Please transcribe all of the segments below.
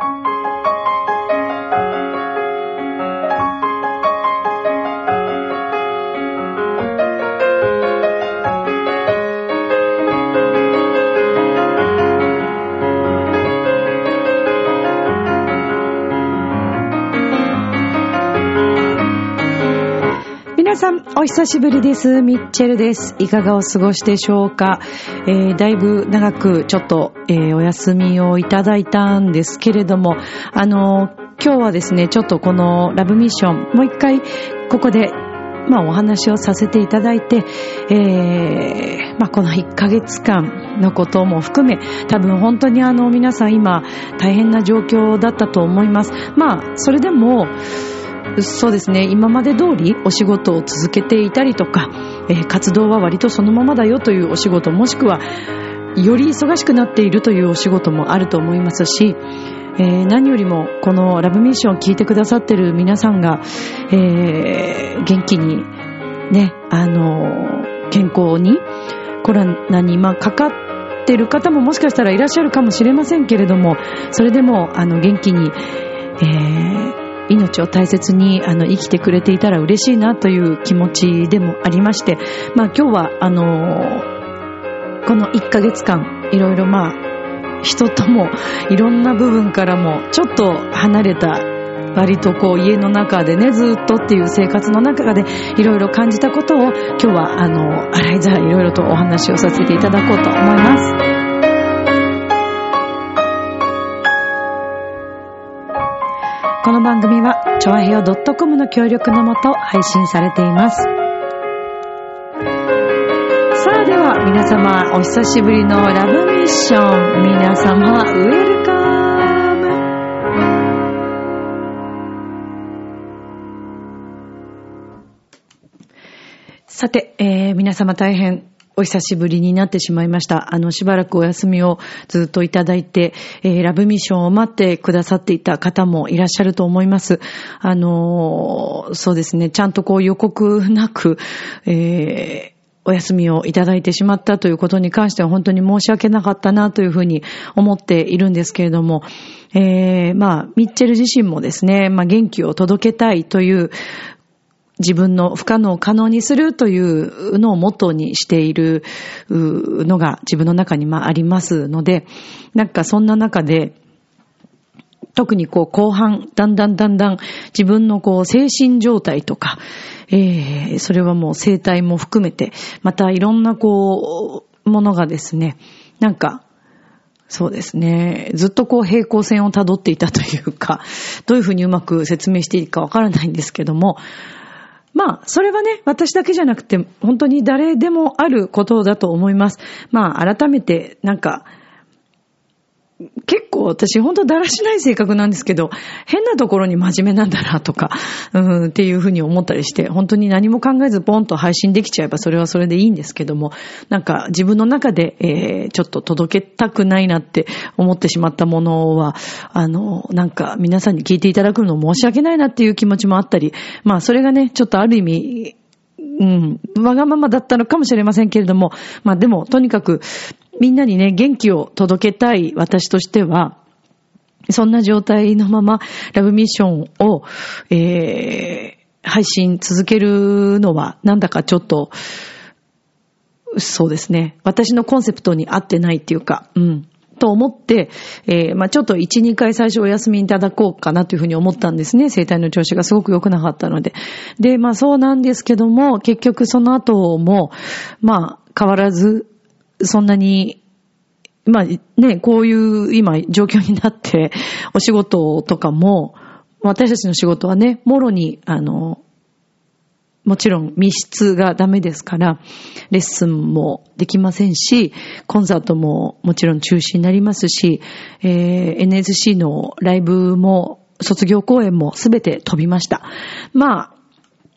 皆久しぶりです。ミッチェルです。いかがお過ごしでしょうか、えー、だいぶ長くちょっと、えー、お休みをいただいたんですけれども、あのー、今日はですね、ちょっとこのラブミッション、もう一回ここでまあお話をさせていただいて、えー、まあこの1ヶ月間のことも含め、多分本当にあの皆さん今大変な状況だったと思います。まあそれでも、そうですね、今まで通りお仕事を続けていたりとか、えー、活動は割とそのままだよというお仕事、もしくはより忙しくなっているというお仕事もあると思いますし、えー、何よりもこのラブミッションを聞いてくださってる皆さんが、えー、元気にね、あの、健康にコロナに今かかってる方ももしかしたらいらっしゃるかもしれませんけれども、それでもあの元気に、えー命を大切にあの生きてくれていたら嬉しいなという気持ちでもありまして、まあ今日はあの、この1ヶ月間いろいろまあ人ともいろんな部分からもちょっと離れた割とこう家の中でねずっとっていう生活の中でいろいろ感じたことを今日はあの洗いざらいいろいろとお話をさせていただこうと思います。この番組は、ちょわへよ .com の協力のもと配信されています。さあでは、皆様、お久しぶりのラブミッション。皆様、ウェルカムさて、えー、皆様大変お久しぶりになってしまいました。あの、しばらくお休みをずっといただいて、えー、ラブミッションを待ってくださっていた方もいらっしゃると思います。あのー、そうですね、ちゃんとこう予告なく、えーお休みをいただいてしまったということに関しては本当に申し訳なかったなというふうに思っているんですけれども、えー、まあ、ミッチェル自身もですね、まあ、元気を届けたいという自分の不可能を可能にするというのをモットーにしているのが自分の中にまありますので、なんかそんな中で、特にこう後半、だんだんだんだん自分のこう精神状態とか、えー、それはもう生態も含めて、またいろんなこう、ものがですね、なんか、そうですね。ずっとこう平行線を辿っていたというか、どういうふうにうまく説明していいかわからないんですけども、まあ、それはね、私だけじゃなくて、本当に誰でもあることだと思います。まあ、改めて、なんか、結構私本当だらしない性格なんですけど、変なところに真面目なんだなとか、うん、っていうふうに思ったりして、本当に何も考えずポンと配信できちゃえばそれはそれでいいんですけども、なんか自分の中で、えー、ちょっと届けたくないなって思ってしまったものは、あの、なんか皆さんに聞いていただくの申し訳ないなっていう気持ちもあったり、まあそれがね、ちょっとある意味、うん、わがままだったのかもしれませんけれども、まあでも、とにかく、みんなにね、元気を届けたい私としては、そんな状態のまま、ラブミッションを、えー、配信続けるのは、なんだかちょっと、そうですね。私のコンセプトに合ってないっていうか、うん。と思って、えー、まあちょっと1、2回最初お休みいただこうかなというふうに思ったんですね。生体の調子がすごく良くなかったので。で、まあそうなんですけども、結局その後も、まあ変わらず、そんなに、まあね、こういう今状況になって、お仕事とかも、私たちの仕事はね、もろに、あの、もちろん密室がダメですから、レッスンもできませんし、コンサートももちろん中止になりますし、えー、NSC のライブも卒業公演もすべて飛びました。まあ、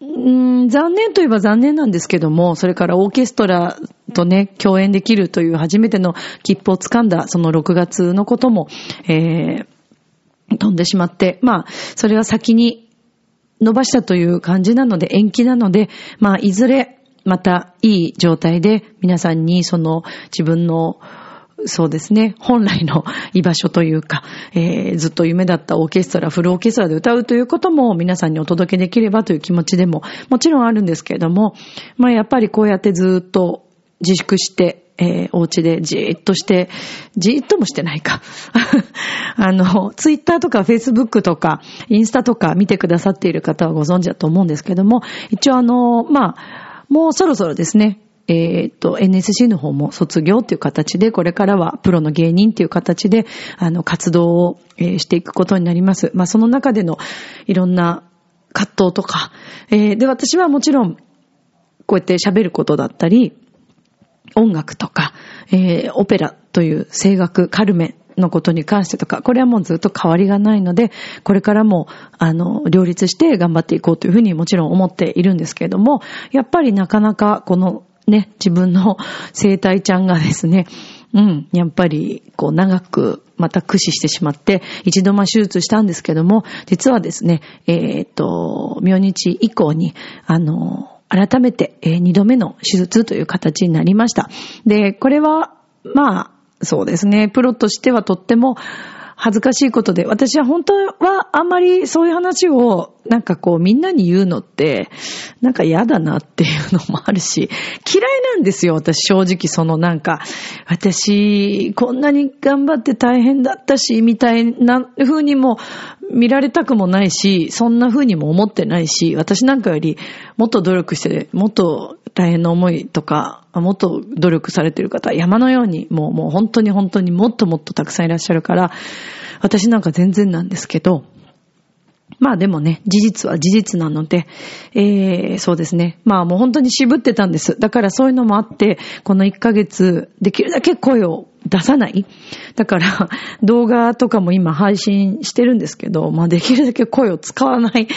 うん残念といえば残念なんですけども、それからオーケストラとね、共演できるという初めての切符をつかんだその6月のことも、えー、飛んでしまって、まあ、それは先に伸ばしたという感じなので、延期なので、まあ、いずれ、またいい状態で皆さんにその自分のそうですね、本来の居場所というか、えー、ずっと夢だったオーケストラ、フルオーケストラで歌うということも皆さんにお届けできればという気持ちでももちろんあるんですけれども、まあやっぱりこうやってずっと自粛して、えー、お家でじーっとして、じーっともしてないか。あの、ツイッターとかフェイスブックとか、インスタとか見てくださっている方はご存知だと思うんですけども、一応あの、まあ、もうそろそろですね、えっ、と、NSC の方も卒業っていう形で、これからはプロの芸人っていう形で、あの、活動を、え、していくことになります。まあ、その中でのいろんな葛藤とか、えー、で、私はもちろん、こうやって喋ることだったり、音楽とか、えー、オペラという声楽、カルメのことに関してとか、これはもうずっと変わりがないので、これからも、あの、両立して頑張っていこうというふうにもちろん思っているんですけれども、やっぱりなかなかこのね、自分の生体ちゃんがですね、うん、やっぱり、こう、長く、また駆使してしまって、一度ま手術したんですけども、実はですね、えっ、と、明日以降に、あの、改めて、えー、二度目の手術という形になりました。で、これは、まあ、そうですね、プロとしてはとっても、恥ずかしいことで、私は本当はあんまりそういう話をなんかこうみんなに言うのって、なんか嫌だなっていうのもあるし、嫌いなんですよ、私正直そのなんか、私こんなに頑張って大変だったし、みたいな風にも見られたくもないし、そんな風にも思ってないし、私なんかよりもっと努力して、もっと大変な思いとか、もっと努力されてる方、山のように、もうもう本当に本当にもっともっとたくさんいらっしゃるから、私なんか全然なんですけど、まあでもね、事実は事実なので、えー、そうですね。まあもう本当に渋ってたんです。だからそういうのもあって、この1ヶ月、できるだけ声を出さない。だから、動画とかも今配信してるんですけど、まあできるだけ声を使わない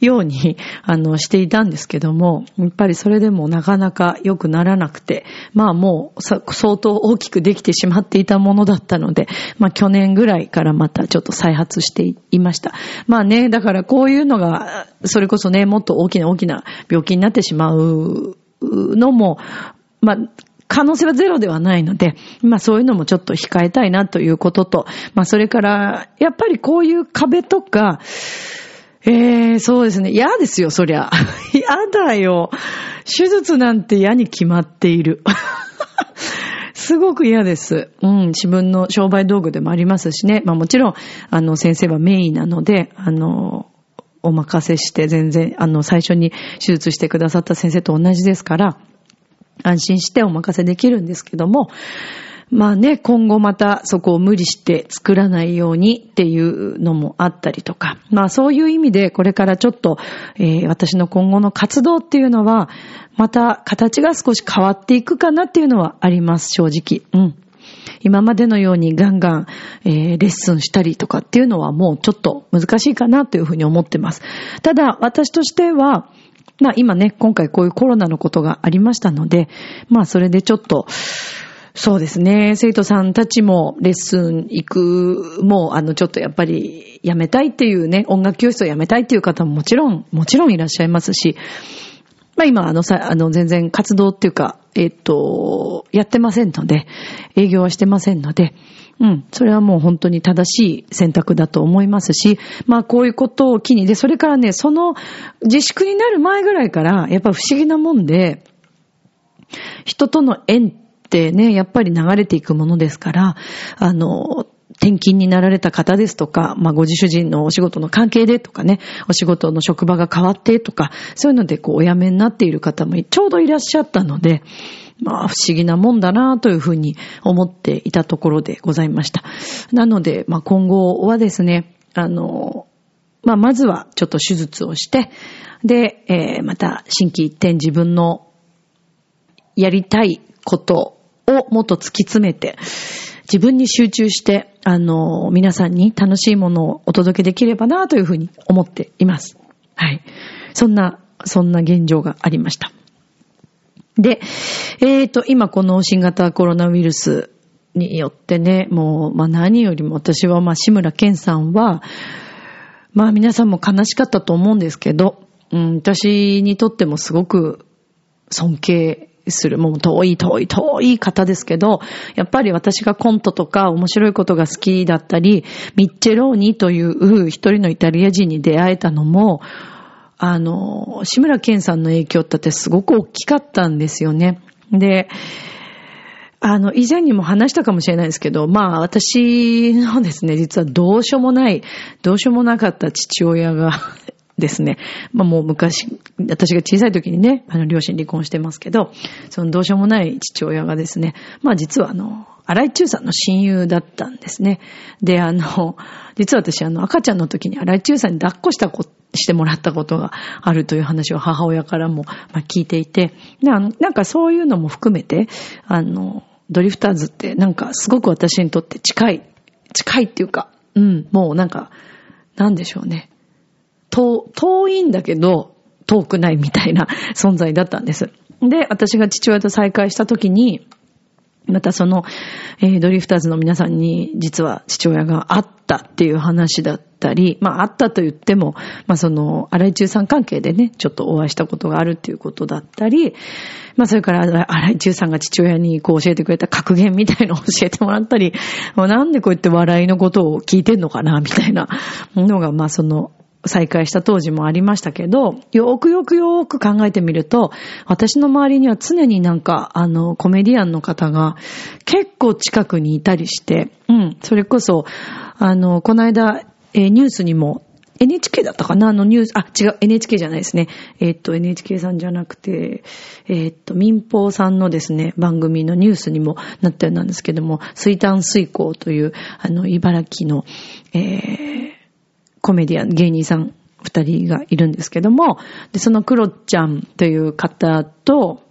ように、あの、していたんですけども、やっぱりそれでもなかなか良くならなくて、まあもう相当大きくできてしまっていたものだったので、まあ去年ぐらいからまたちょっと再発していました。まあね、だからこういうのが、それこそね、もっと大きな大きな病気になってしまうのも、まあ、可能性はゼロではないので、まあそういうのもちょっと控えたいなということと、まあそれから、やっぱりこういう壁とか、ええー、そうですね。嫌ですよ、そりゃ。嫌だよ。手術なんて嫌に決まっている。すごく嫌です。うん、自分の商売道具でもありますしね。まあもちろん、あの、先生はメインなので、あの、お任せして全然、あの、最初に手術してくださった先生と同じですから、安心してお任せできるんですけども、まあね、今後またそこを無理して作らないようにっていうのもあったりとか、まあそういう意味でこれからちょっと、えー、私の今後の活動っていうのは、また形が少し変わっていくかなっていうのはあります、正直。うん。今までのようにガンガン、えー、レッスンしたりとかっていうのはもうちょっと難しいかなというふうに思ってます。ただ、私としては、まあ今ね、今回こういうコロナのことがありましたので、まあそれでちょっと、そうですね。生徒さんたちもレッスン行く、もうあのちょっとやっぱりやめたいっていうね、音楽教室をやめたいっていう方ももちろん、もちろんいらっしゃいますし、まあ今あのさ、あの全然活動っていうか、えっと、やってませんので、営業はしてませんので、うん。それはもう本当に正しい選択だと思いますし、まあこういうことを機に、で、それからね、その自粛になる前ぐらいから、やっぱ不思議なもんで、人との縁ってね、やっぱり流れていくものですから、あの、転勤になられた方ですとか、まあ、ご自主人のお仕事の関係でとかね、お仕事の職場が変わってとか、そういうのでこうお辞めになっている方もちょうどいらっしゃったので、まあ不思議なもんだなというふうに思っていたところでございました。なので、まあ今後はですね、あの、まあまずはちょっと手術をして、で、えー、また新規一点自分のやりたいことをもっと突き詰めて、自分に集中して、あの、皆さんに楽しいものをお届けできればなというふうに思っています。はい。そんな、そんな現状がありました。で、えっ、ー、と、今この新型コロナウイルスによってね、もう、まあ何よりも私は、まあ志村けんさんは、まあ皆さんも悲しかったと思うんですけど、うん、私にとってもすごく尊敬する、もう遠い遠い遠い方ですけど、やっぱり私がコントとか面白いことが好きだったり、ミッチェローニという一人のイタリア人に出会えたのも、あの、志村けんさんの影響ってすごく大きかったんですよね。で、あの、以前にも話したかもしれないですけど、まあ私のですね、実はどうしようもない、どうしようもなかった父親が ですね。まあもう昔、私が小さい時にね、あの、両親離婚してますけど、そのどうしようもない父親がですね、まあ実はあの、荒井中さんの親友だったんですね。で、あの、実は私あの、赤ちゃんの時に荒井中さんに抱っこしたこ、してもらったことがあるという話を母親からも、ま、聞いていて、なんかそういうのも含めて、あの、ドリフターズってなんかすごく私にとって近い、近いっていうか、うん、もうなんか、なんでしょうね。遠、遠いんだけど、遠くないみたいな存在だったんです。で、私が父親と再会した時に、またその、えー、ドリフターズの皆さんに実は父親があったっていう話だったり、まああったと言っても、まあその、荒井中さん関係でね、ちょっとお会いしたことがあるっていうことだったり、まあそれから荒井中さんが父親にこう教えてくれた格言みたいのを教えてもらったり、もうなんでこうやって笑いのことを聞いてんのかな、みたいなのが、まあその、再会した当時もありましたけど、よくよくよく考えてみると、私の周りには常になんか、あの、コメディアンの方が結構近くにいたりして、うん、それこそ、あの、この間、えー、ニュースにも NHK だったかな？あのニュース、あ、違う、NHK じゃないですね。えー、っと、NHK さんじゃなくて、えー、っと、民放さんのですね、番組のニュースにもなったようなんですけども、水炭水耕という、あの、茨城の、えー、コメディアン、芸人さん二人がいるんですけども、で、そのクロちゃんという方と、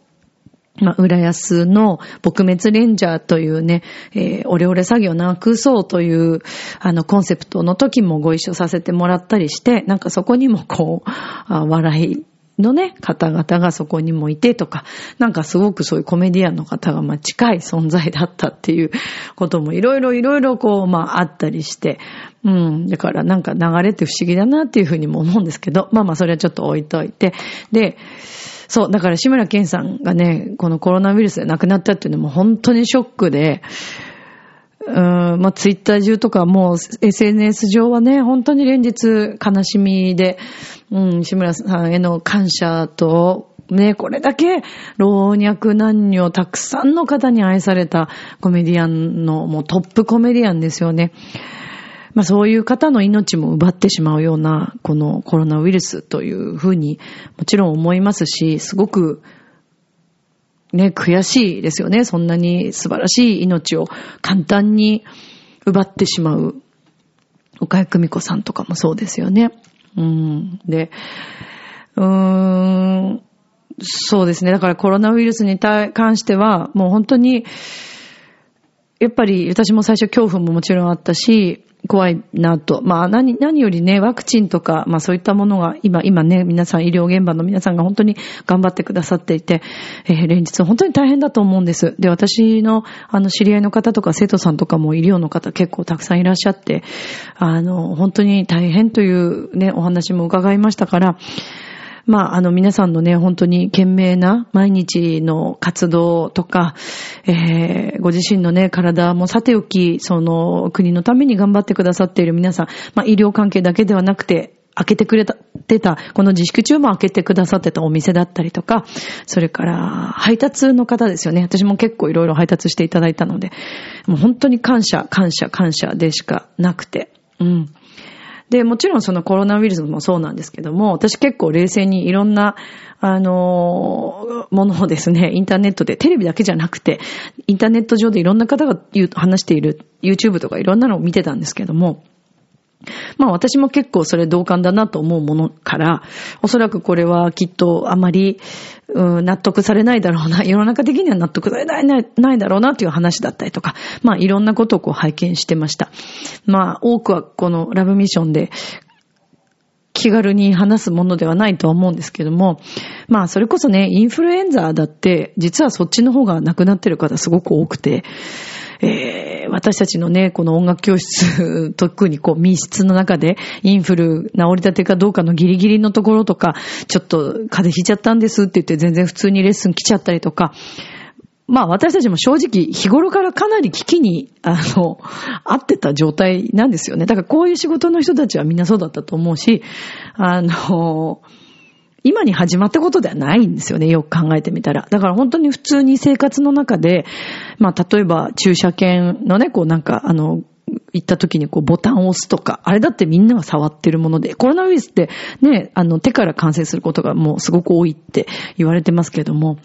まあ、浦安の撲滅レンジャーというね、えー、オレオレ作業なくそうという、あの、コンセプトの時もご一緒させてもらったりして、なんかそこにもこう、あ笑いのね、方々がそこにもいてとか、なんかすごくそういうコメディアンの方がまあ近い存在だったっていうこともいろいろいろいろこう、まああったりして、うん。だからなんか流れって不思議だなっていうふうにも思うんですけど、まあまあそれはちょっと置いといて。で、そう、だから志村けんさんがね、このコロナウイルスで亡くなったっていうのも本当にショックで、うん、まあツイッター中とかもう SNS 上はね、本当に連日悲しみで、うん、志村さんへの感謝と、ね、これだけ老若男女たくさんの方に愛されたコメディアンのもうトップコメディアンですよね。まあそういう方の命も奪ってしまうような、このコロナウイルスというふうにもちろん思いますし、すごくね、悔しいですよね。そんなに素晴らしい命を簡単に奪ってしまう。岡井久美子さんとかもそうですよね。うん。で、うーん、そうですね。だからコロナウイルスに関しては、もう本当に、やっぱり私も最初恐怖ももちろんあったし、怖いなと。まあ何、何よりね、ワクチンとか、まあそういったものが今、今ね、皆さん医療現場の皆さんが本当に頑張ってくださっていて、えー、連日本当に大変だと思うんです。で、私の、あの、知り合いの方とか生徒さんとかも医療の方結構たくさんいらっしゃって、あの、本当に大変というね、お話も伺いましたから、まあ、あの皆さんのね、本当に懸命な毎日の活動とか、えー、ご自身のね、体もさておき、その国のために頑張ってくださっている皆さん、まあ、医療関係だけではなくて、開けてくれた、てた、この自粛中も開けてくださってたお店だったりとか、それから配達の方ですよね。私も結構いろいろ配達していただいたので、もう本当に感謝、感謝、感謝でしかなくて、うん。で、もちろんそのコロナウイルスもそうなんですけども、私結構冷静にいろんな、あのものをですね、インターネットで、テレビだけじゃなくて、インターネット上でいろんな方が話している YouTube とかいろんなのを見てたんですけども、まあ私も結構それ同感だなと思うものから、おそらくこれはきっとあまり、うん、納得されないだろうな、世の中的には納得されないないだろうなという話だったりとか、まあいろんなことをこう拝見してました。まあ多くはこのラブミッションで気軽に話すものではないとは思うんですけども、まあそれこそね、インフルエンザだって実はそっちの方が亡くなってる方すごく多くて、えー、私たちのね、この音楽教室、特にこう密室の中でインフル治りたてかどうかのギリギリのところとか、ちょっと風邪ひいちゃったんですって言って全然普通にレッスン来ちゃったりとか、まあ私たちも正直日頃からかなり危機に、あの、合ってた状態なんですよね。だからこういう仕事の人たちはみんなそうだったと思うし、あの、今に始まったことではないんですよね、よく考えてみたら。だから本当に普通に生活の中で、まあ例えば駐車券のね、こうなんか、あの、行った時にこうボタンを押すとか、あれだってみんなが触ってるもので、コロナウイルスってね、あの手から感染することがもうすごく多いって言われてますけども、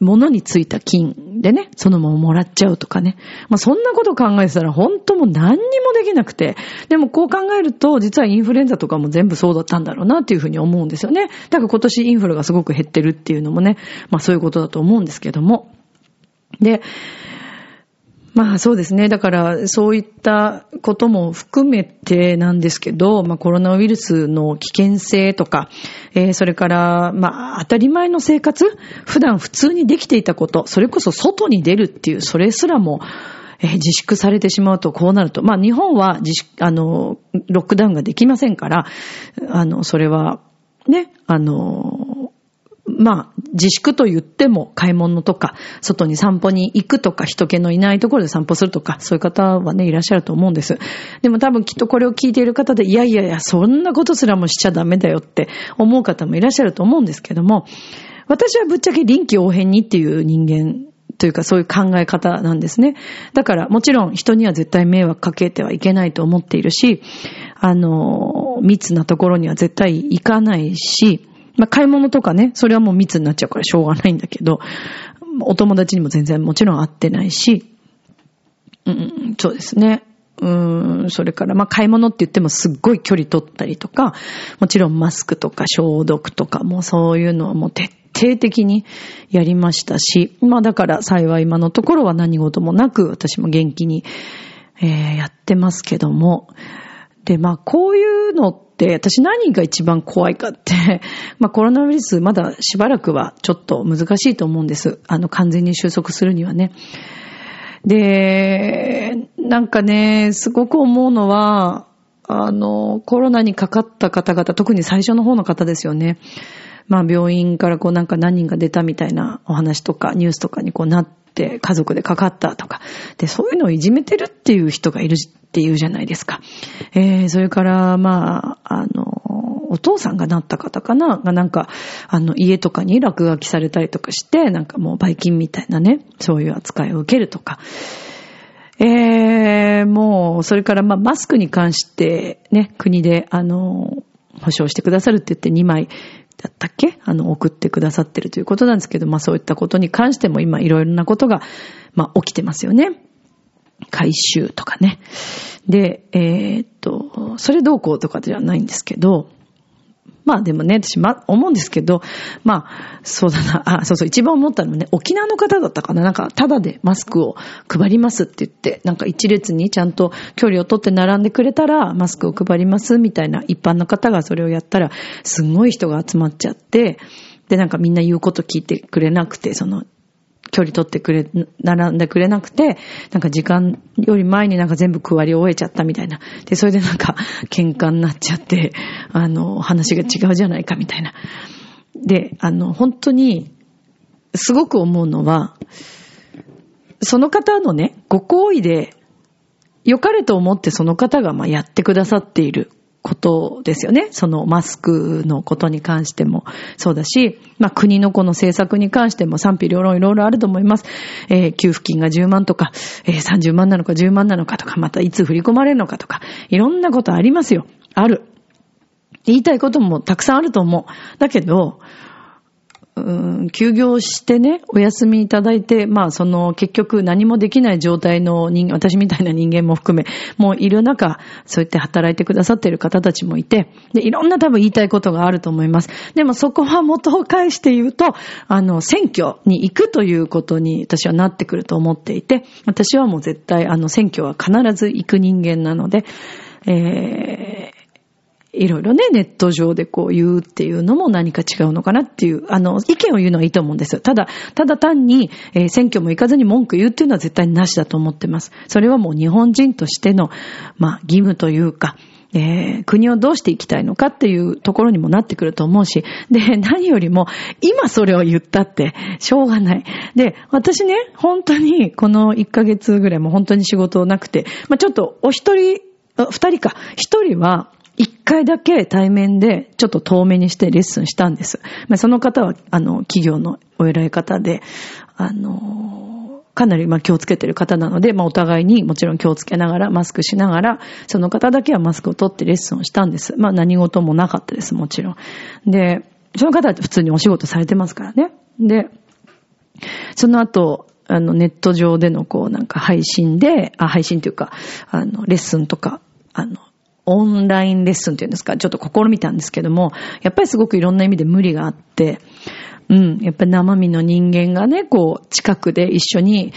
物についた金でね、そのままもらっちゃうとかね。まあそんなこと考えてたら本当もう何にもできなくて。でもこう考えると実はインフルエンザとかも全部そうだったんだろうなっていうふうに思うんですよね。だから今年インフルがすごく減ってるっていうのもね、まあそういうことだと思うんですけども。で、まあそうですね。だからそういったことも含めてなんですけど、まあコロナウイルスの危険性とか、えー、それからまあ当たり前の生活、普段普通にできていたこと、それこそ外に出るっていう、それすらも、えー、自粛されてしまうとこうなると、まあ日本は自粛、あの、ロックダウンができませんから、あの、それは、ね、あの、まあ、自粛と言っても買い物とか、外に散歩に行くとか、人気のいないところで散歩するとか、そういう方はね、いらっしゃると思うんです。でも多分きっとこれを聞いている方で、いやいやいや、そんなことすらもしちゃダメだよって思う方もいらっしゃると思うんですけども、私はぶっちゃけ臨機応変にっていう人間というかそういう考え方なんですね。だからもちろん人には絶対迷惑かけてはいけないと思っているし、あの、密なところには絶対行かないし、まあ、買い物とかね、それはもう密になっちゃうからしょうがないんだけど、お友達にも全然もちろん会ってないし、うん、そうですね。うん、それから、まあ、買い物って言ってもすっごい距離取ったりとか、もちろんマスクとか消毒とかもそういうのはもう徹底的にやりましたし、まあだから幸い今のところは何事もなく私も元気に、えー、やってますけども、で、まあこういうのって、私何が一番怖いかって まあコロナウイルスまだしばらくはちょっと難しいと思うんです。あの完全に収束するにはね。で、なんかね、すごく思うのは、あの、コロナにかかった方々、特に最初の方の方ですよね。まあ病院からこうなんか何人が出たみたいなお話とかニュースとかにこうなって家族でかかったとか。で、そういうのをいじめてるっていう人がいるっていうじゃないですか。えー、それから、まあ、あの、お父さんがなった方かな？がなんか、あの、家とかに落書きされたりとかして、なんかもうバイキンみたいなね、そういう扱いを受けるとか。えー、もう、それからまあ、マスクに関してね、国で、あの、保証してくださるって言って2枚だったっけ？あの、送ってくださってるということなんですけど、まあそういったことに関しても今いろいろなことが、まあ起きてますよね。回収とかね。で、えー、っと、それどうこうとかではないんですけど、まあでもね、私、ま、思うんですけど、まあ、そうだな、あ、そうそう、一番思ったのはね、沖縄の方だったかな、なんか、ただでマスクを配りますって言って、なんか一列にちゃんと距離を取って並んでくれたら、マスクを配りますみたいな、一般の方がそれをやったら、すんごい人が集まっちゃって、で、なんかみんな言うこと聞いてくれなくて、その、距離取ってくれ、並んでくれなくて、なんか時間より前になんか全部配り終えちゃったみたいな。で、それでなんか喧嘩になっちゃって、あの、話が違うじゃないかみたいな。で、あの、本当に、すごく思うのは、その方のね、ご行為で、良かれと思ってその方がまあやってくださっていることですよね。そのマスクのことに関してもそうだし、まあ国のこの政策に関しても賛否両論いろいろあると思います。えー、給付金が10万とか、えー、30万なのか10万なのかとか、またいつ振り込まれるのかとか、いろんなことありますよ。ある。言いたいこともたくさんあると思う。だけど、うん、休業してね、お休みいただいて、まあその結局何もできない状態の人、私みたいな人間も含め、もういる中、そうやって働いてくださっている方たちもいて、で、いろんな多分言いたいことがあると思います。でもそこは元を返して言うと、あの、選挙に行くということに私はなってくると思っていて、私はもう絶対あの選挙は必ず行く人間なので、えーいろいろね、ネット上でこう言うっていうのも何か違うのかなっていう、あの、意見を言うのはいいと思うんです。ただ、ただ単に、えー、選挙も行かずに文句言うっていうのは絶対になしだと思ってます。それはもう日本人としての、まあ、義務というか、えー、国をどうしていきたいのかっていうところにもなってくると思うし、で、何よりも、今それを言ったって、しょうがない。で、私ね、本当に、この1ヶ月ぐらいも本当に仕事なくて、まあちょっと、お一人、二人か、一人は、一回だけ対面でちょっと遠目にしてレッスンしたんです。まあ、その方は、あの、企業のお偉い方で、あの、かなりまあ気をつけてる方なので、まあお互いにもちろん気をつけながら、マスクしながら、その方だけはマスクを取ってレッスンをしたんです。まあ何事もなかったです、もちろん。で、その方は普通にお仕事されてますからね。で、その後、あの、ネット上でのこう、なんか配信で、あ、配信というか、あの、レッスンとか、あの、オンラインレッスンっていうんですか、ちょっと試みたんですけども、やっぱりすごくいろんな意味で無理があって、うん、やっぱり生身の人間がね、こう、近くで一緒に、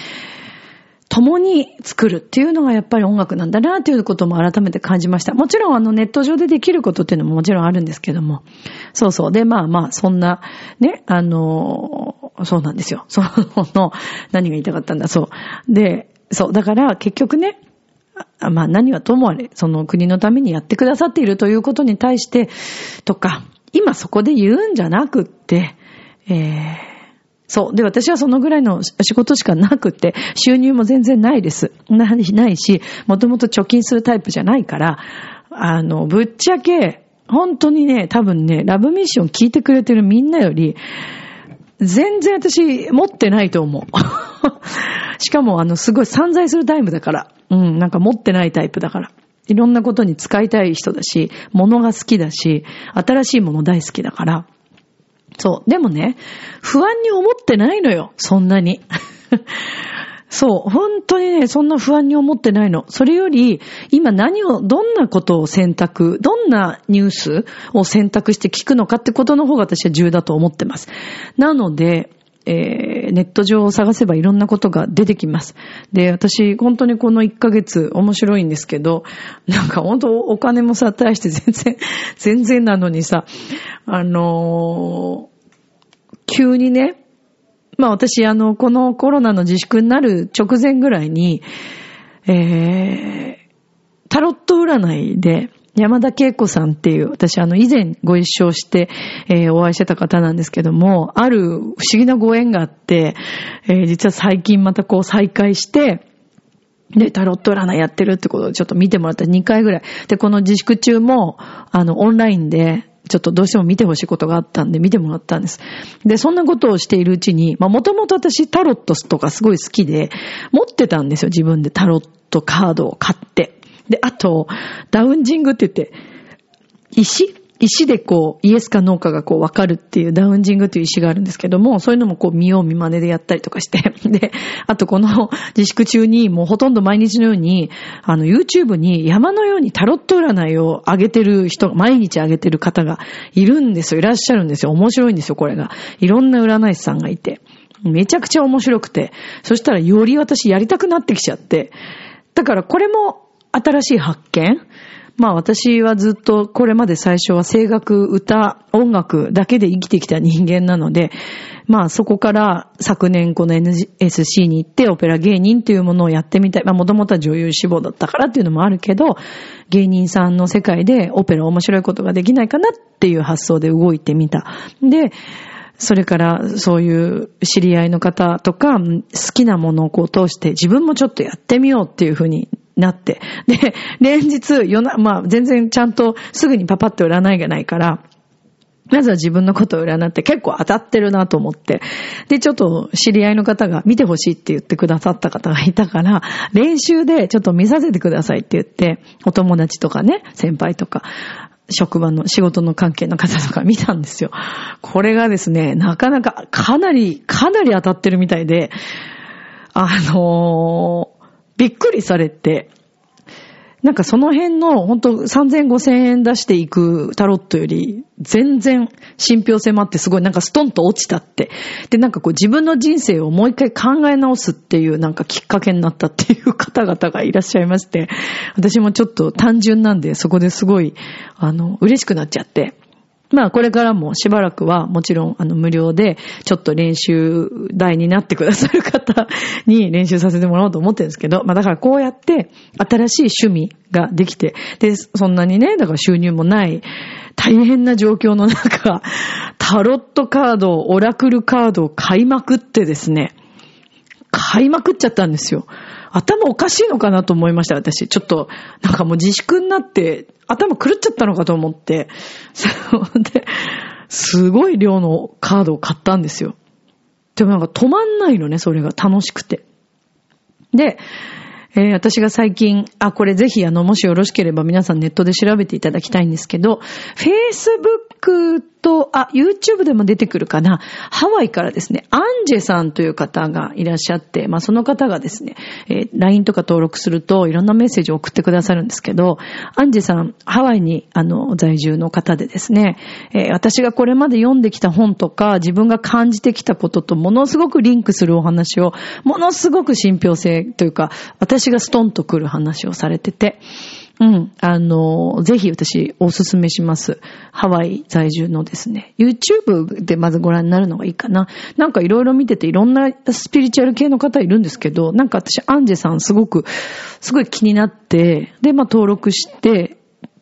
共に作るっていうのがやっぱり音楽なんだなっていうことも改めて感じました。もちろんあのネット上でできることっていうのももちろんあるんですけども。そうそう。で、まあまあ、そんな、ね、あの、そうなんですよ。その、何が言いたかったんだ、そう。で、そう。だから結局ね、まあ何はともあれ、その国のためにやってくださっているということに対して、とか、今そこで言うんじゃなくって、えー、そう。で、私はそのぐらいの仕事しかなくって、収入も全然ないです。ない、ないし、もともと貯金するタイプじゃないから、あの、ぶっちゃけ、本当にね、多分ね、ラブミッション聞いてくれてるみんなより、全然私持ってないと思う。しかもあの、すごい散財するタイプだから。うん、なんか持ってないタイプだから。いろんなことに使いたい人だし、物が好きだし、新しいもの大好きだから。そう。でもね、不安に思ってないのよ。そんなに。そう。本当にね、そんな不安に思ってないの。それより、今何を、どんなことを選択、どんなニュースを選択して聞くのかってことの方が私は重要だと思ってます。なので、えー、ネット上を探せばいろんなことが出てきます。で、私、本当にこの1ヶ月面白いんですけど、なんか本当お金もさ、対して全然、全然なのにさ、あのー、急にね、まあ私、あの、このコロナの自粛になる直前ぐらいに、えー、タロット占いで、山田恵子さんっていう、私あの以前ご一緒して、えー、お会いしてた方なんですけども、ある不思議なご縁があって、えー、実は最近またこう再会して、で、タロット占いやってるってことをちょっと見てもらった2回ぐらい。で、この自粛中も、あの、オンラインで、ちょっとどうしても見てほしいことがあったんで見てもらったんです。で、そんなことをしているうちに、まあもともと私タロットとかすごい好きで、持ってたんですよ、自分でタロットカードを買って。で、あと、ダウンジングって言って、石石でこう、イエスかノーかがこう分かるっていうダウンジングっていう石があるんですけども、そういうのもこう見よう見真似でやったりとかして、で、あとこの自粛中にもうほとんど毎日のように、あの YouTube に山のようにタロット占いを上げてる人、毎日上げてる方がいるんですよ。いらっしゃるんですよ。面白いんですよ、これが。いろんな占い師さんがいて。めちゃくちゃ面白くて。そしたらより私やりたくなってきちゃって。だからこれも新しい発見まあ私はずっとこれまで最初は声楽、歌、音楽だけで生きてきた人間なので、まあそこから昨年この NSC に行ってオペラ芸人というものをやってみたい。まあもともとは女優志望だったからっていうのもあるけど、芸人さんの世界でオペラ面白いことができないかなっていう発想で動いてみた。で、それからそういう知り合いの方とか好きなものをこう通して自分もちょっとやってみようっていうふうになって。で、連日、夜な、まあ、全然ちゃんとすぐにパパッと占いがないから、まずは自分のことを占って結構当たってるなと思って。で、ちょっと知り合いの方が見てほしいって言ってくださった方がいたから、練習でちょっと見させてくださいって言って、お友達とかね、先輩とか、職場の仕事の関係の方とか見たんですよ。これがですね、なかなかかなり、かなり当たってるみたいで、あのーびっくりされて、なんかその辺の、ほんと3000、5000円出していくタロットより、全然信憑性もあってすごいなんかストンと落ちたって。で、なんかこう自分の人生をもう一回考え直すっていうなんかきっかけになったっていう方々がいらっしゃいまして、私もちょっと単純なんでそこですごい、あの、嬉しくなっちゃって。まあこれからもしばらくはもちろんあの無料でちょっと練習台になってくださる方に練習させてもらおうと思ってるんですけど、まあだからこうやって新しい趣味ができて、で、そんなにね、だから収入もない大変な状況の中、タロットカード、オラクルカードを買いまくってですね、買いまくっちゃったんですよ。頭おかしいのかなと思いました、私。ちょっと、なんかもう自粛になって、頭狂っちゃったのかと思って、そ うで、すごい量のカードを買ったんですよ。でもなんか止まんないのね、それが楽しくて。で、えー、私が最近、あ、これぜひあの、もしよろしければ皆さんネットで調べていただきたいんですけど、Facebook と、あ、YouTube でも出てくるかな。ハワイからですね、アンジェさんという方がいらっしゃって、まあその方がですね、えー、LINE とか登録するといろんなメッセージを送ってくださるんですけど、アンジェさん、ハワイにあの、在住の方でですね、えー、私がこれまで読んできた本とか、自分が感じてきたこととものすごくリンクするお話を、ものすごく信憑性というか、私がストンと来る話をされてて、うん。あの、ぜひ私おすすめします。ハワイ在住のですね。YouTube でまずご覧になるのがいいかな。なんかいろいろ見てていろんなスピリチュアル系の方いるんですけど、なんか私アンジェさんすごく、すごい気になって、で、まあ登録して、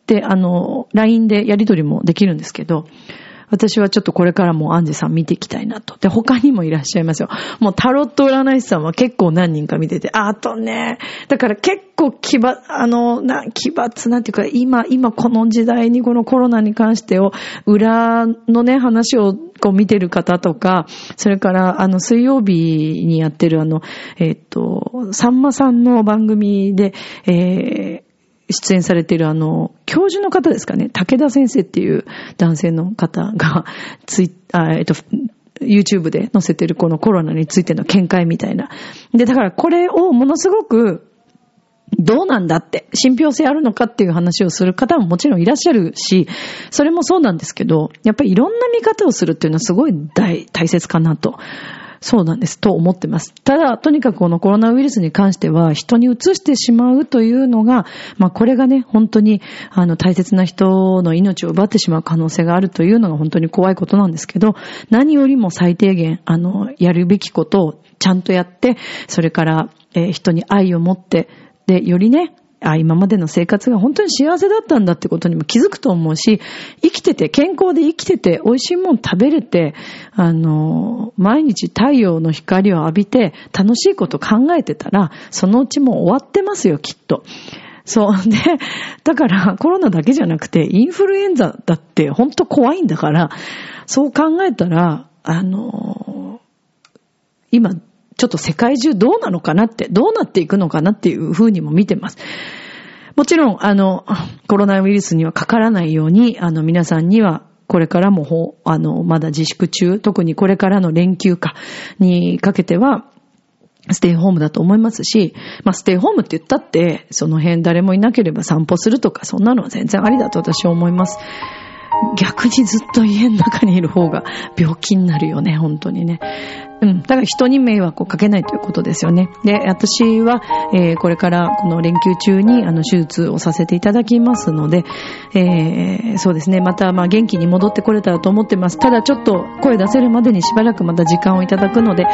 で、あの、LINE でやりとりもできるんですけど、私はちょっとこれからもアンジェさん見ていきたいなと。で、他にもいらっしゃいますよ。もうタロット占い師さんは結構何人か見てて、あとね、だから結構奇抜、あの、な、奇抜なんていうか、今、今この時代にこのコロナに関してを、裏のね、話をこう見てる方とか、それから、あの、水曜日にやってるあの、えっ、と、さんまさんの番組で、えー、出演されているあの、教授の方ですかね、武田先生っていう男性の方が、ツイあ、えっと、YouTube で載せてるこのコロナについての見解みたいな。で、だからこれをものすごく、どうなんだって、信憑性あるのかっていう話をする方ももちろんいらっしゃるし、それもそうなんですけど、やっぱりいろんな見方をするっていうのはすごい大、大切かなとそうなんです、と思ってます。ただ、とにかくこのコロナウイルスに関しては、人に移してしまうというのが、まあこれがね、本当に、あの、大切な人の命を奪ってしまう可能性があるというのが本当に怖いことなんですけど、何よりも最低限、あの、やるべきことをちゃんとやって、それから、えー、人に愛を持って、で、よりね、あ、今までの生活が本当に幸せだったんだってことにも気づくと思うし、生きてて、健康で生きてて、美味しいもん食べれて、あの、毎日太陽の光を浴びて、楽しいこと考えてたら、そのうちもう終わってますよ、きっと。そう。で、だからコロナだけじゃなくて、インフルエンザだって本当怖いんだから、そう考えたら、あの、今ちょっと世界中どうなのかなって、どうなっていくのかなっていうふうにも見てます。もちろん、あの、コロナウイルスにはかからないように、あの、皆さんには、これからも、ほ、あの、まだ自粛中、特にこれからの連休下にかけては、ステイホームだと思いますし、まあ、ステイホームって言ったって、その辺誰もいなければ散歩するとか、そんなのは全然ありだと私は思います。逆にずっと家の中にいる方が病気になるよね、本当にね。うん。だから人に迷惑をかけないということですよね。で、私は、えー、これからこの連休中に、あの、手術をさせていただきますので、えー、そうですね。また、まあ、元気に戻ってこれたらと思ってます。ただ、ちょっと声出せるまでにしばらくまた時間をいただくので、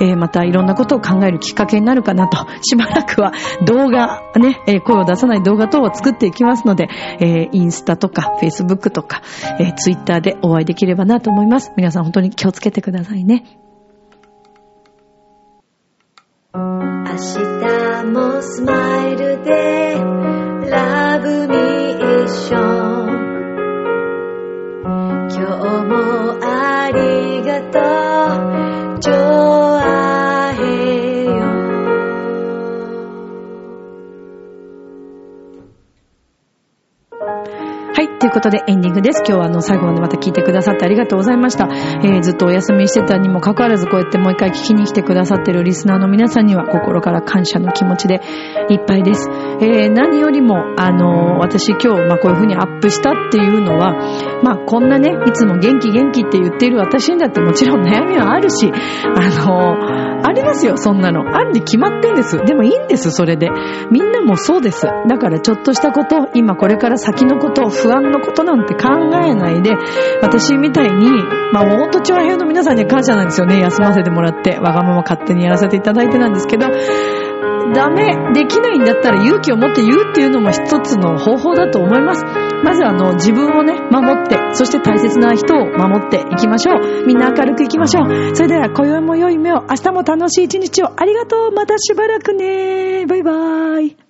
えー、またいろんなことを考えるきっかけになるかなと、しばらくは動画、ね、え、声を出さない動画等を作っていきますので、え、インスタとか、フェイスブックとか、えー、ツイッターでお会いできればなと思います。皆さん本当に気をつけてくださいね。明日もスマイルでラブミーション今日もありがとう。ジョアヘヨはい。ということでエンディングです。今日はあの最後までまた聞いてくださってありがとうございました。えー、ずっとお休みしてたにもかかわらずこうやってもう一回聞きに来てくださってるリスナーの皆さんには心から感謝の気持ちでいっぱいです。えー、何よりも、あのー、私今日、まあこういう風にアップしたっていうのは、まあこんなね、いつも元気元気って言っている私にだってもちろん悩みはあるし、あの、ありますよ、そんなの。あるに決まってんです。でもいいんです、それで。みんなもそうです。だからちょっとしたこと、今これから先のこと、不安のことなんて考えないで、私みたいに、まあ、大戸町平の皆さんには感謝なんですよね。休ませてもらって、わがまま勝手にやらせていただいてなんですけど、ダメ、できないんだったら勇気を持って言うっていうのも一つの方法だと思います。まずあの、自分をね、守って、そして大切な人を守っていきましょう。みんな明るくいきましょう。それでは、今宵も良い目を、明日も楽しい一日を。ありがとう。またしばらくね。バイバーイ。